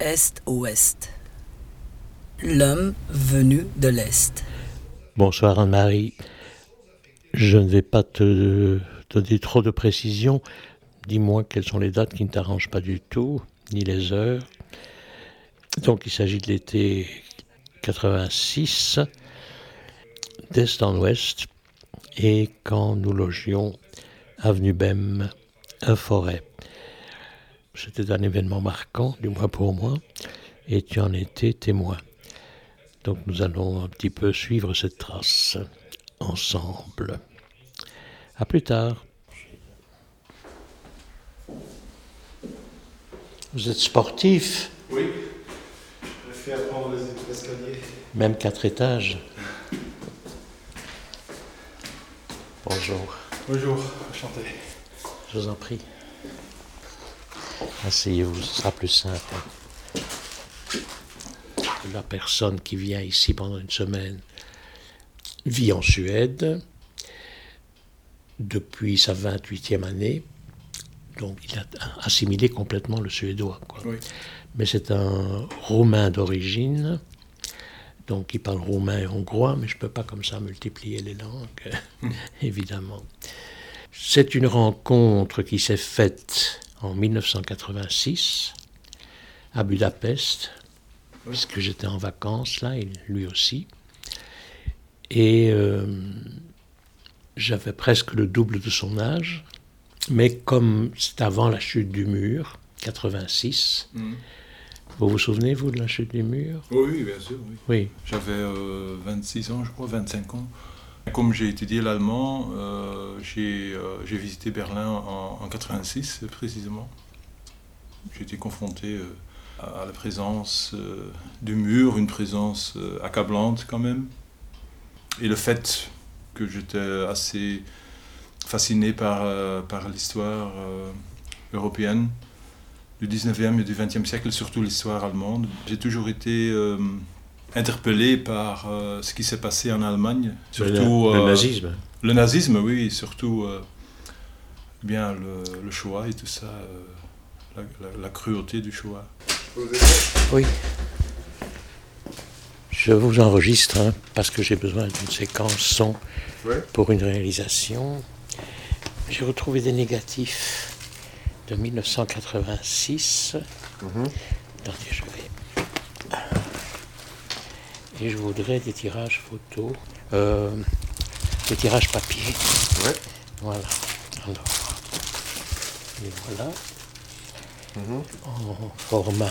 Est-Ouest. L'homme venu de l'Est. Bonsoir Anne-Marie. Je ne vais pas te donner trop de précisions. Dis-moi quelles sont les dates qui ne t'arrangent pas du tout, ni les heures. Donc il s'agit de l'été 86, d'est en ouest, et quand nous logions avenue Bem, un forêt. C'était un événement marquant, du moins pour moi, et tu en étais témoin. Donc nous allons un petit peu suivre cette trace ensemble. À plus tard. Vous êtes sportif? Oui, je fait apprendre les escaliers. Même quatre étages Bonjour. Bonjour, enchanté. Je vous en prie. Asseyez-vous, ce sera plus simple. La personne qui vient ici pendant une semaine vit en Suède depuis sa 28e année. Donc il a assimilé complètement le suédois. Quoi. Oui. Mais c'est un roumain d'origine. Donc il parle roumain et hongrois, mais je ne peux pas comme ça multiplier les langues, évidemment. C'est une rencontre qui s'est faite en 1986 à Budapest, puisque j'étais en vacances là, et lui aussi. Et euh, j'avais presque le double de son âge, mais comme c'est avant la chute du mur, 86, Mhm. vous vous souvenez, vous, de la chute du mur? Oui, oui, bien sûr. Oui. Oui. J'avais euh, 26 ans, je crois, 25 ans. Comme j'ai étudié l'allemand, euh, j'ai euh, j'ai visité Berlin en, en 86 précisément. J'ai été confronté euh, à la présence euh, du mur, une présence accablante quand même. Et le fait que j'étais assez fasciné par, par l'histoire européenne du 19e et du 20e siècle, surtout l'histoire allemande. J'ai toujours été interpellé par euh, ce qui s'est passé en Allemagne, surtout le, le euh, nazisme. le nazisme, oui, surtout euh, bien le, le Shoah et tout ça, euh, la, la- la cruauté du Shoah. Oui. Je vous enregistre hein, parce que j'ai besoin d'une séquence son Ouais. pour une réalisation. J'ai retrouvé des négatifs de 1986. Mhm. Attendez, je vais. Et je voudrais des tirages photos, euh, des tirages papier. Ouais. Voilà. Alors. Et voilà. Mhm. En format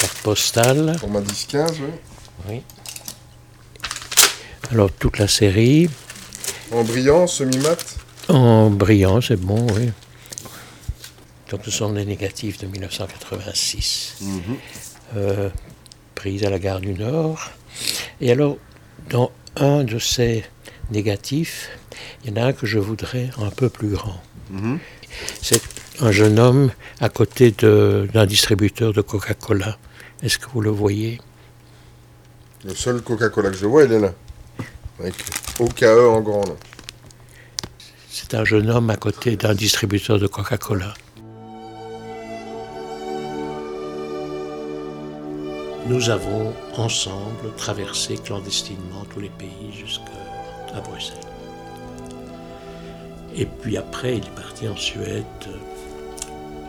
carte postale. Format 10-15, oui. Oui. Alors toute la série En brillant, semi-mat. en brillant, c'est bon, oui. Donc ce sont les négatifs de 1986, Mhm. euh, prises à la gare du Nord. Et alors, dans un de ces négatifs, il y en a un que je voudrais un peu plus grand. Mhm. C'est un jeune homme à côté d'un distributeur de Coca-Cola. Est-ce que vous le voyez? Le seul Coca-Cola que je vois, il est là. Avec OKE en grand. C'est un jeune homme à côté d'un distributeur de Coca-Cola. Nous avons ensemble traversé clandestinement tous les pays jusqu'à Bruxelles. Et puis après, il est parti en Suède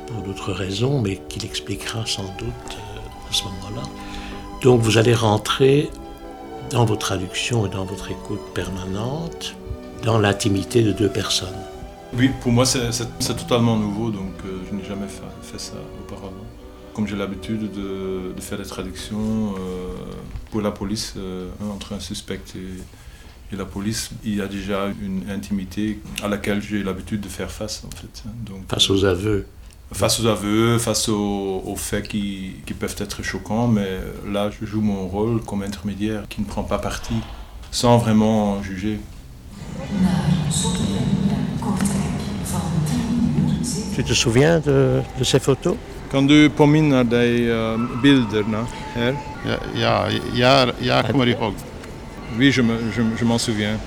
pour d'autres raisons, mais qu'il expliquera sans doute euh, à ce moment-là. Donc vous allez rentrer dans vos traductions et dans votre écoute permanente dans l'intimité de deux personnes. Oui, pour moi c'est totalement nouveau, donc euh, je n'ai jamais fait ça auparavant. Comme j'ai l'habitude de, de faire des traductions euh, pour la police euh, hein, entre un suspect et, et la police, il y a déjà une intimité à laquelle j'ai l'habitude de faire face en fait. hein. Donc, Face aux aveux, face aux aveux, face aux, aux faits qui, qui peuvent être choquants, mais là je joue mon rôle comme intermédiaire qui ne prend pas parti sans vraiment juger. tu te souviens de, de ces photos? Kan du påminna dig bilderna här? Ja, ja, jag, jag kommer ihåg. Oui, je me- je me- je m'en souviens.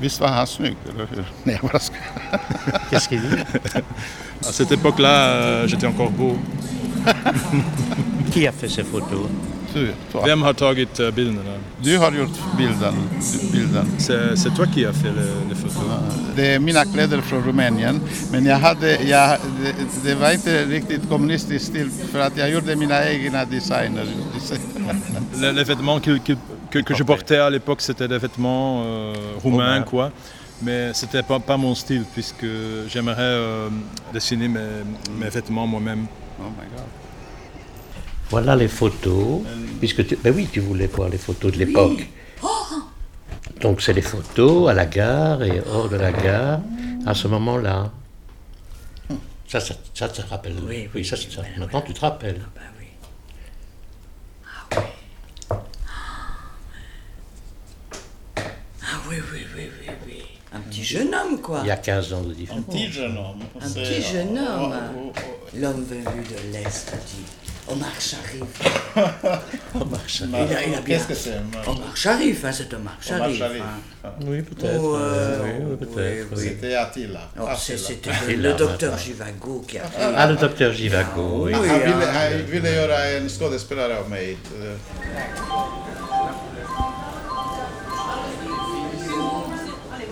Visst var han snygg, eller hur? Nej, jag bara skojar. Qu'est-ce qu'il dit À cette époque-là, j'étais encore beau. Qui a fait photos Du, toi. Vem har tagit eh, bilderna? du har gjort bilden. bilden. C'est c'est toi qui as fait les, les photos? Det är mina kläder från Rumänien. Men jag hade, jag, det, det var inte riktigt kommunistisk stil för att jag gjorde mina egna designer. Les, les vêtements que, que, que, que je portais à l'époque, c'était des vêtements euh, roumains, Roumains. quoi. Mais c'était pas, pas mon style, puisque j'aimerais euh, dessiner mes, mes vêtements moi-même. Oh my God. Voilà les photos. Puisque tu... Ben oui, tu voulais voir les photos de l'époque. Donc c'est les photos à la gare et hors de la gare à ce moment-là. Ça, ça, ça te rappelle Oui, oui, ça, ça. Maintenant tu te rappelles. Ben oui. Ah oui. Ah oui, oui, oui, oui, oui. Un petit jeune homme, quoi. Il y a 15 ans de différence. petit jeune homme. Un petit jeune homme. L'homme venu de l'Est dit Omar Sharif. Omar Sharif. Il a, il a bien. Qu'est-ce que c'est Omar Sharif, hein, c'est Omar Sharif. Sharif. hein. Oui, peut-être. Oh, euh, oui, oui, peut-être. oui, oui. C'était Attila. Oh. C'était le, là, le docteur. Givago qui a fait. Ah, le docteur Givago, oui. Oui, Han ville, ah, göra en skådespelare av mig.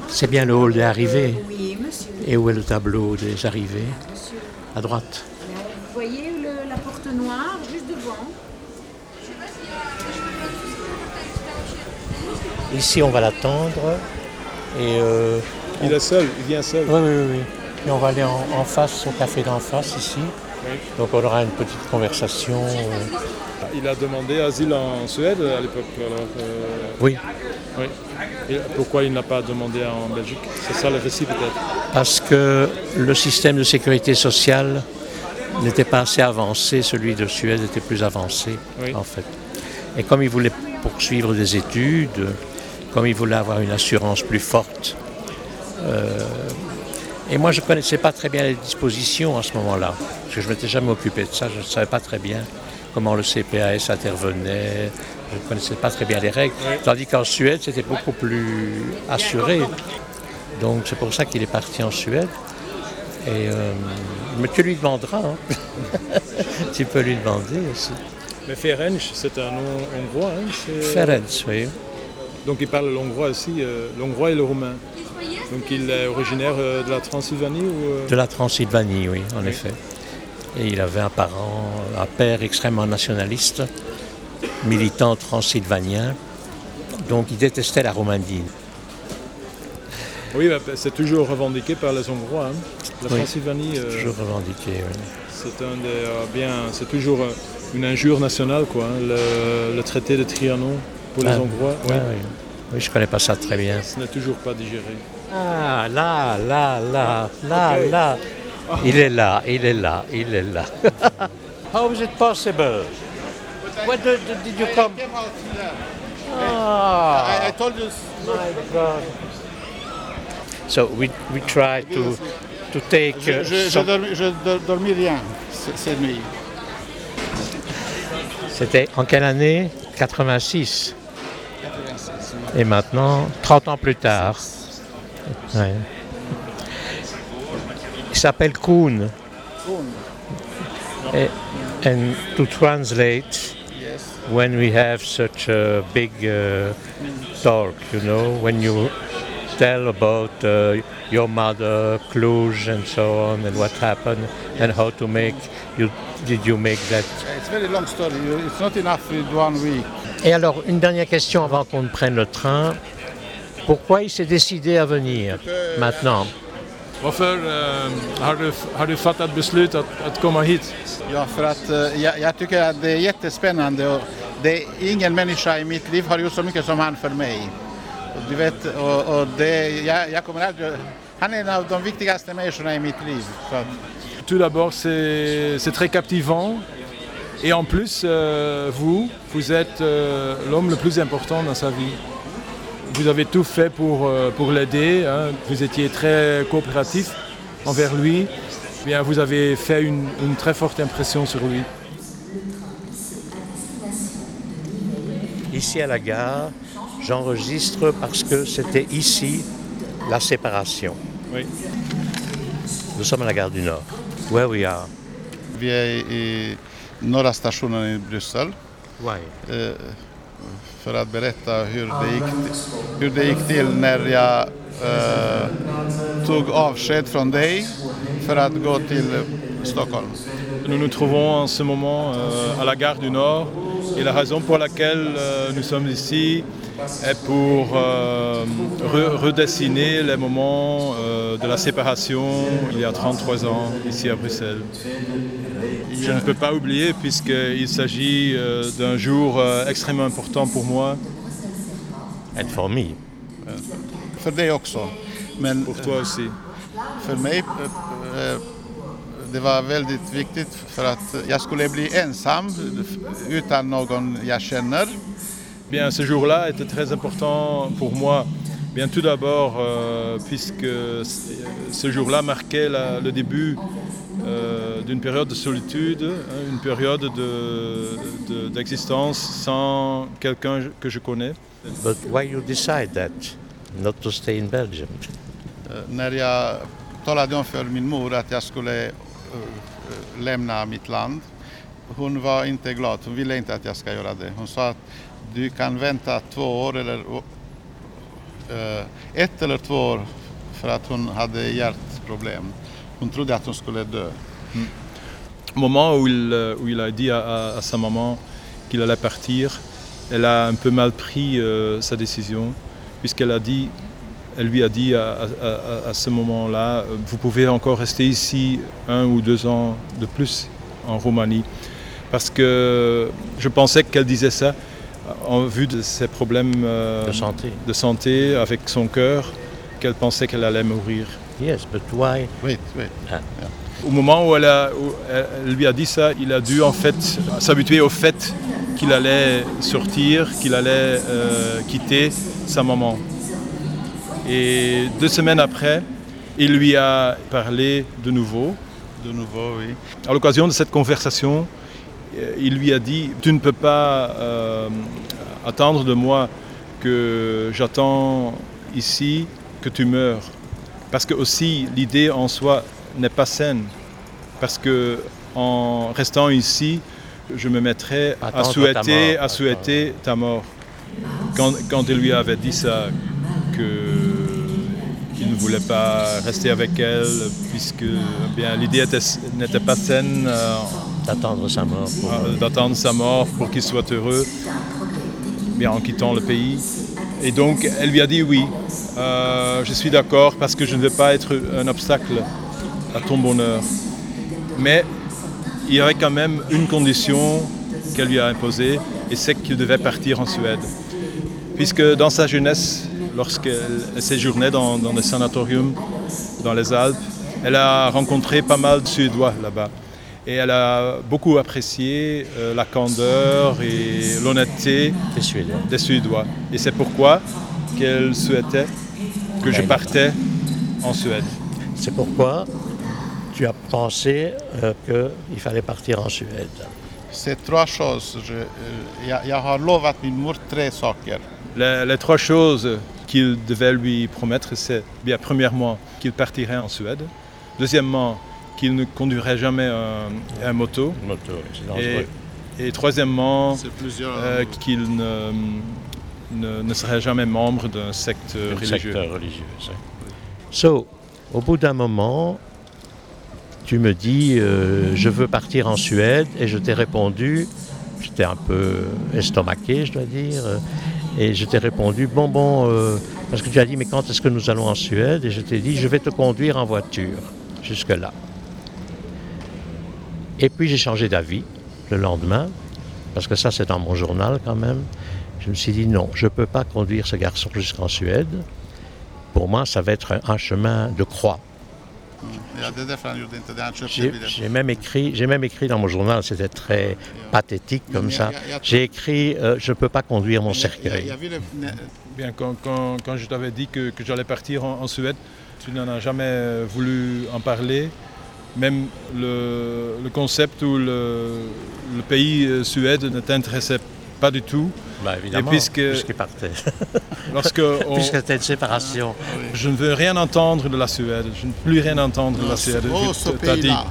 C'est bien le hall des arrivées. Oui, monsieur. Et où est le tableau des arrivées? Monsieur. À droite. Ici, on va l'attendre. Et euh, Il est seul, il vient seul. Oui, oui, oui. Et on va aller en, en face, au café d'en face, ici. Donc on aura une petite conversation. euh, Il a demandé asile en Suède à l'époque. euh, Oui, oui. Et pourquoi il n'a pas demandé en Belgique? C'est ça le récit peut-être parce que le système de sécurité sociale n'était pas assez avancé, celui de Suède était plus avancé, Oui. en fait. Et comme il voulait poursuivre des études, comme il voulait avoir une assurance plus forte, euh, et moi je ne connaissais pas très bien les dispositions à ce moment-là, parce que je ne m'étais jamais occupé de ça, je ne savais pas très bien comment le CPAS intervenait, je ne connaissais pas très bien les règles, tandis qu'en Suède c'était beaucoup plus assuré. Donc c'est pour ça qu'il est parti en Suède. Et, euh, mais tu lui demanderas, hein. tu peux lui demander aussi. Mais Ferenc, c'est un nom hongrois. hein, Ferenc, oui. Donc il parle l'hongrois aussi, euh, l'hongrois et le roumain. Donc il est originaire euh, de la Transylvanie ou euh, De la Transylvanie, oui, en effet. Et il avait un parent, un père extrêmement nationaliste, militant transylvanien. Donc il détestait la Romandie. Oui, bah, c'est toujours revendiqué par les Hongrois. hein. La Oui, Transylvanie, euh, Toujours revendiqué, oui. c'est un des bien, c'est toujours une injure nationale, quoi. hein, le, le traité de Trianon pour les Ah, Hongrois. Oui. Oui, je ne connais pas ça très bien. Ce n'est toujours pas digéré. Ah, là, là, là, là, là. Il est là, il est là, il est là. How is it possible? Where did, did you come? Ah, I, I told you. my God. So we, we try to, to take Je, uh, je, je, some- je dor- dormis rien cette nuit. C'était en quelle année? 86. Et maintenant, 30 ans plus tard. Ouais. Il s'appelle Kuhn. Et- And to translate, when we have such a big uh, talk, you know, when you tell about uh, your mother, Cluj, and so on, and what happened, and how to make, you did you make that? It's very long story. It's not enough in one week. Et alors, une dernière question avant qu'on ne prenne le train. Pourquoi il s'est décidé à venir maintenant Varför eh, har, du, har du fattat beslut att, att komma hit? Ja, för att eh, jag, jag tycker att det är jättespännande och det är ingen människa i mitt liv har gjort så mycket som han för mig. Och du vet, och, och det, jag, jag kommer aldrig, han är en av de viktigaste människorna i mitt liv. Tout d'abord, c'est très captivant. Et en plus, euh, vous, vous êtes euh, l'homme le plus important dans sa vie. Vous avez tout fait pour, euh, pour l'aider. hein. Vous étiez très coopératif envers lui. Bien, vous avez fait une, une très forte impression sur lui. Ici à la gare, j'enregistre parce que c'était ici la séparation. Oui. Nous sommes à la gare du Nord. Where we are. vi är i norra stationen i Bryssel Why? eh, för att berätta hur det gick, hur det gick till när jag eh, tog avsked från dig för att gå till Stockholm. Nous nous trouvons en ce moment euh, à la gare du Nord et la raison pour laquelle euh, nous sommes ici est pour euh, re- redessiner les moments euh, de la séparation il y a 33 ans ici à Bruxelles. Je ne peux pas oublier puisqu'il s'agit euh, d'un jour euh, extrêmement important pour moi, And for me. För dig också. Men pour toi aussi. för mig det var väldigt viktigt för att jag skulle bli ensam utan någon jag känner. Bien, ce jour-là était très important pour moi. Bien, tout d'abord, euh, puisque ce jour-là marquait la- le début euh, d'une période de solitude, hein, une période de- de- d'existence sans quelqu'un que je connais. But why you decide that? Not to stay in Belgium? Eh, När jag talade om för min mor att jag skulle eh, eh, lämna mitt land. Hon var inte glad, hon ville inte att jag ska göra det. Hon sa att du kan vänta två år eller ett eller två år för att hon hade hjärtproblem. Hon trodde att hon skulle dö. Au moment où il, euh, où il a dit à, à- à sa maman qu'il allait partir, elle a un peu mal pris euh, sa décision, puisqu'elle a dit, elle lui a dit à, à- à- à ce moment-là, euh, vous pouvez encore rester ici un ou deux ans de plus en Roumanie, parce que je pensais qu'elle disait ça en vue de ses problèmes euh, De santé. de santé avec son cœur, qu'elle pensait qu'elle allait mourir. Yes, but why? Wait, wait. Au moment où elle, a- où elle- lui a dit ça, il a dû en fait s'habituer au fait qu'il allait sortir, qu'il allait euh, quitter sa maman. Et deux semaines après, il lui a parlé de nouveau. De nouveau, oui. À l'occasion de cette conversation, euh, il lui a dit Tu ne peux pas euh, attendre de moi que j'attends ici que tu meurs. Parce que aussi l'idée en soi n'est pas saine. Parce que en restant ici, je me mettrais à souhaiter, à souhaiter ta mort. Quand, quand il lui avait dit ça, qu'il ne voulait pas rester avec elle, puisque eh bien l'idée était- n'était pas saine euh, D'attendre sa mort. pour- euh, d'attendre sa mort pour qu'il soit heureux, bien en quittant le pays. Et donc elle lui a dit oui, euh, je suis d'accord parce que je ne veux pas être un obstacle à ton bonheur. Mais il y avait quand même une condition qu'elle lui a imposée, et c'est qu'il devait partir en Suède. Puisque dans sa jeunesse, lorsqu'elle séjournait dans, dans des sanatoriums dans les Alpes, elle a rencontré pas mal de Suédois là-bas. Et elle a beaucoup apprécié euh, la candeur et l'honnêteté Les Suédois. des Suédois. Et c'est pourquoi qu'elle souhaitait que je partais en Suède. C'est pourquoi tu as pensé euh, qu'il fallait partir en Suède? C'est trois choses. Je, jag, jag har lovat min mor tre saker. Les, les trois choses qu'il devait lui promettre, c'est bien premièrement qu'il partirait en Suède, deuxièmement qu'il ne conduirait jamais un, un moto, et, troisièmement plusieurs. euh, qu'il ne, ne- ne serait jamais membre d'un secte religieux. secteur religieux. So, au bout d'un moment, tu me dis euh, je veux partir en Suède et je t'ai répondu, j'étais un peu estomaqué, je dois dire, euh, et je t'ai répondu bon bon euh, parce que tu as dit mais quand est-ce que nous allons en Suède? Et je t'ai dit je vais te conduire en voiture jusque là. Et puis j'ai changé d'avis le lendemain parce que ça c'est dans mon journal quand même. Je me suis dit non, je ne peux pas conduire ce garçon jusqu'en Suède. Pour moi, ça va être un chemin de croix. J'ai bilen. j'ai même, écrit- j'ai même écrit dans mon journal, c'était très pathétique comme ça. Ja, ja, J'ai écrit euh, Je ne peux pas conduire mon cercueil. Bien, quand, quand- quand je t'avais dit que, que j'allais partir en, en Suède, tu n'en as jamais voulu en parler. Même le, le concept ou le, le pays euh, Suède ne t'intéressait pas du tout. Bah, évidemment, puisque- puisqu'il partait. Lorsque on- Puisque c'était une séparation. je ne veux rien entendre de la Suède, je ne veux plus rien entendre de la Suède. oh, Tu- ce t'as dit, pays-là.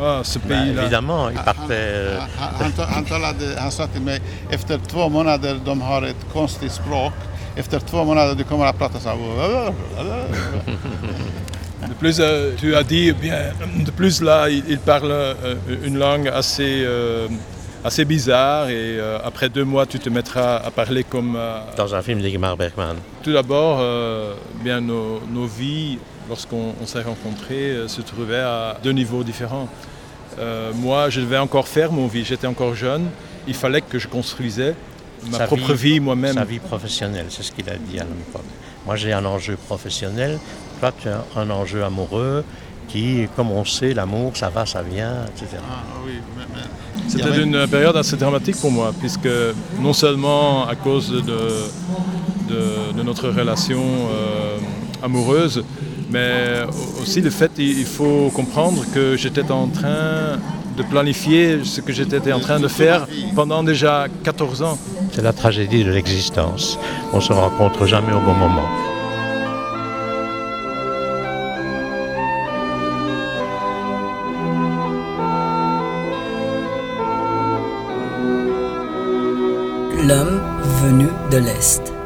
Oh, Ah, ce Bah, pays-là. évidemment, il partait... euh, Han, han, ta- han, talade, han sa till mig, efter två månader, de har ett konstigt språk. Efter två månader du kommer att prata så här. De plus, euh, tu as dit, bien, de plus là, il, il parle euh, une langue assez, euh, assez bizarre et euh, après deux mois, tu te mettras à parler comme... euh, dans un film d'Igmar Bergman. Tout d'abord, euh, bien nos, nos vies, lorsqu'on on s'est rencontrés, se trouvaient à deux niveaux différents. Moi, je devais encore faire mon vie, j'étais encore jeune. Il fallait que je construisais ma Sa propre vie, moi-même. Sa vie professionnelle, c'est ce qu'il a dit à l'époque. Moi, j'ai un enjeu professionnel, toi, tu as un enjeu amoureux qui, comme on sait, l'amour, ça va, ça vient, etc. Ah, oui. C'était Ja, men- une période assez dramatique pour moi, puisque non seulement à cause de, de- de notre relation euh, amoureuse, mais aussi le fait il il faut comprendre que j'étais en train de planifier ce que j'étais en train de faire pendant déjà 14 ans. C'est la tragédie de l'existence. On se rencontre jamais au bon moment. L'homme venu de l'Est.